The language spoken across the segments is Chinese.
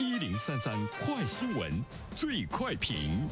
一零三三快新闻，最快评。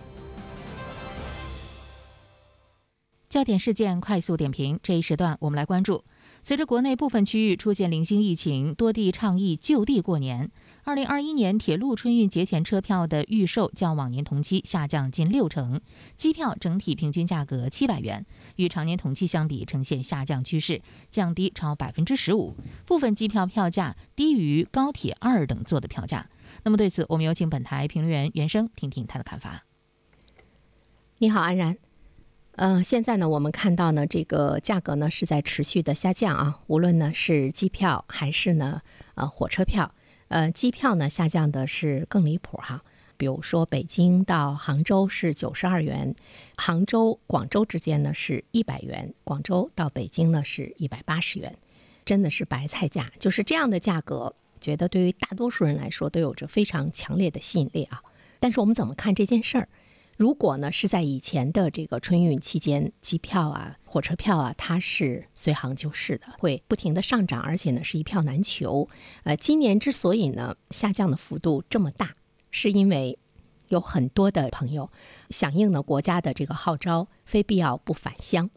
焦点事件快速点评，这一时段我们来关注。随着国内部分区域出现零星疫情，多地倡议就地过年。二零二一年铁路春运节前车票的预售较往年同期下降近六成，机票整体平均价格七百元，与常年同期相比呈现下降趋势，降低超百分之十五。部分机票票价低于高铁二等座的票价。那么对此，我们有请本台评论员袁生听听他的看法。你好，安然。呃，现在呢，我们看到呢，这个价格呢是在持续的下降啊，无论呢是机票还是呢呃火车票，呃机票呢下降的是更离谱哈，比如说北京到杭州是九十二元，杭州广州之间呢是一百元，广州到北京呢是一百八十元，真的是白菜价，就是这样的价格，觉得对于大多数人来说都有着非常强烈的吸引力啊。但是我们怎么看这件事儿？如果呢是在以前的这个春运期间，机票啊、火车票啊，它是随行就市的，会不停的上涨，而且呢是一票难求。呃，今年之所以呢下降的幅度这么大，是因为有很多的朋友响应了国家的这个号召，非必要不返乡。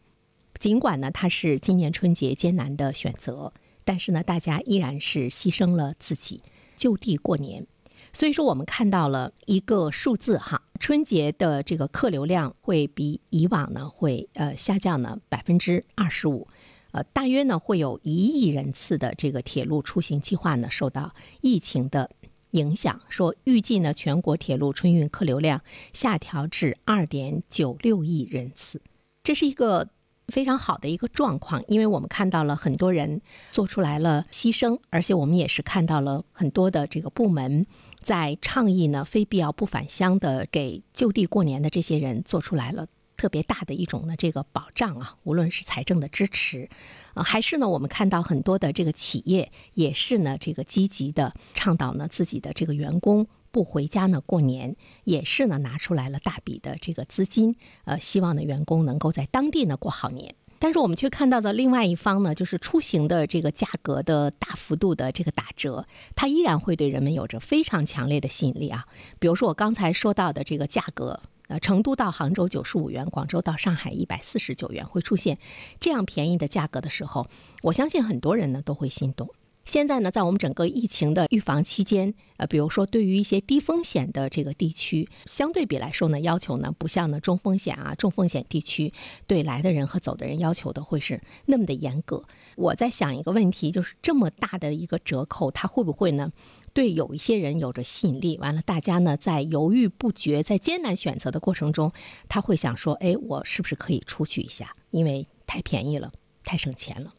尽管呢它是今年春节艰难的选择，但是呢大家依然是牺牲了自己，就地过年。所以说，我们看到了一个数字哈，春节的这个客流量会比以往呢会呃下降呢百分之二十五，呃，大约呢会有一亿人次的这个铁路出行计划呢受到疫情的影响，说预计呢全国铁路春运客流量下调至二点九六亿人次，这是一个。非常好的一个状况，因为我们看到了很多人做出来了牺牲，而且我们也是看到了很多的这个部门在倡议呢，非必要不返乡的，给就地过年的这些人做出来了特别大的一种呢这个保障啊，无论是财政的支持，啊，还是呢我们看到很多的这个企业也是呢这个积极的倡导呢自己的这个员工。不回家呢，过年也是呢，拿出来了大笔的这个资金，呃，希望呢员工能够在当地呢过好年。但是我们却看到的另外一方呢，就是出行的这个价格的大幅度的这个打折，它依然会对人们有着非常强烈的吸引力啊。比如说我刚才说到的这个价格，呃，成都到杭州九十五元，广州到上海一百四十九元，会出现这样便宜的价格的时候，我相信很多人呢都会心动。现在呢，在我们整个疫情的预防期间，呃，比如说对于一些低风险的这个地区，相对比来说呢，要求呢不像呢中风险啊、重风险地区对来的人和走的人要求的会是那么的严格。我在想一个问题，就是这么大的一个折扣，它会不会呢对有一些人有着吸引力？完了，大家呢在犹豫不决、在艰难选择的过程中，他会想说：哎，我是不是可以出去一下？因为太便宜了，太省钱了。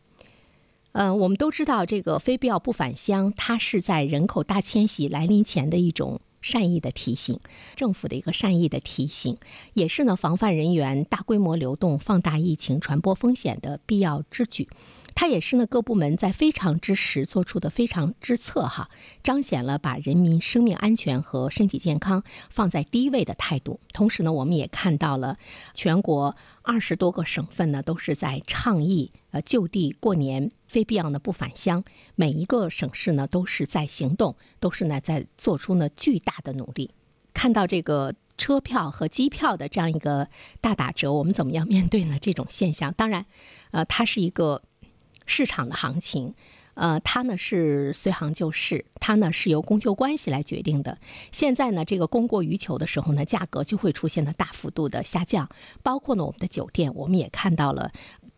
嗯，我们都知道这个非必要不返乡，它是在人口大迁徙来临前的一种善意的提醒，政府的一个善意的提醒，也是呢防范人员大规模流动、放大疫情传播风险的必要之举。它也是呢各部门在非常之时做出的非常之策哈，彰显了把人民生命安全和身体健康放在第一位的态度。同时呢，我们也看到了全国二十多个省份呢都是在倡议呃就地过年，非必要的不返乡。每一个省市呢都是在行动，都是呢在做出呢巨大的努力。看到这个车票和机票的这样一个大打折，我们怎么样面对呢这种现象？当然，呃，它是一个。市场的行情，呃，它呢是随行就市，它呢是由供求关系来决定的。现在呢，这个供过于求的时候呢，价格就会出现了大幅度的下降。包括呢，我们的酒店，我们也看到了。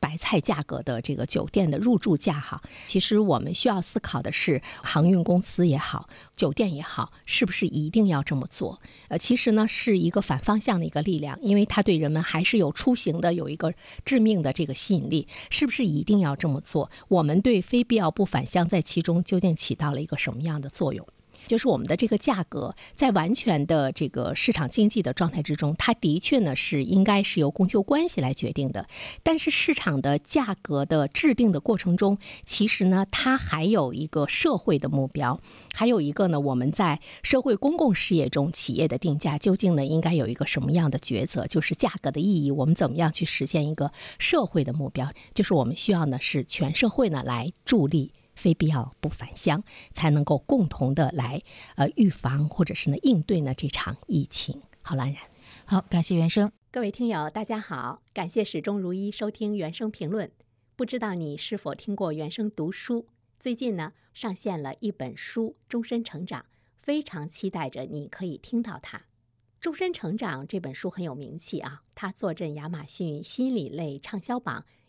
白菜价格的这个酒店的入住价哈，其实我们需要思考的是，航运公司也好，酒店也好，是不是一定要这么做？呃，其实呢是一个反方向的一个力量，因为它对人们还是有出行的有一个致命的这个吸引力，是不是一定要这么做？我们对非必要不返乡在其中究竟起到了一个什么样的作用？就是我们的这个价格，在完全的这个市场经济的状态之中，它的确呢是应该是由供求关系来决定的。但是市场的价格的制定的过程中，其实呢它还有一个社会的目标，还有一个呢我们在社会公共事业中企业的定价究竟呢应该有一个什么样的抉择？就是价格的意义，我们怎么样去实现一个社会的目标？就是我们需要呢是全社会呢来助力。非必要不返乡，才能够共同的来呃预防或者是呢应对呢这场疫情。好，兰然，好，感谢原生。各位听友，大家好，感谢始终如一收听原生评论。不知道你是否听过原生读书？最近呢上线了一本书《终身成长》，非常期待着你可以听到它。《终身成长》这本书很有名气啊，它坐镇亚马逊心理类畅销榜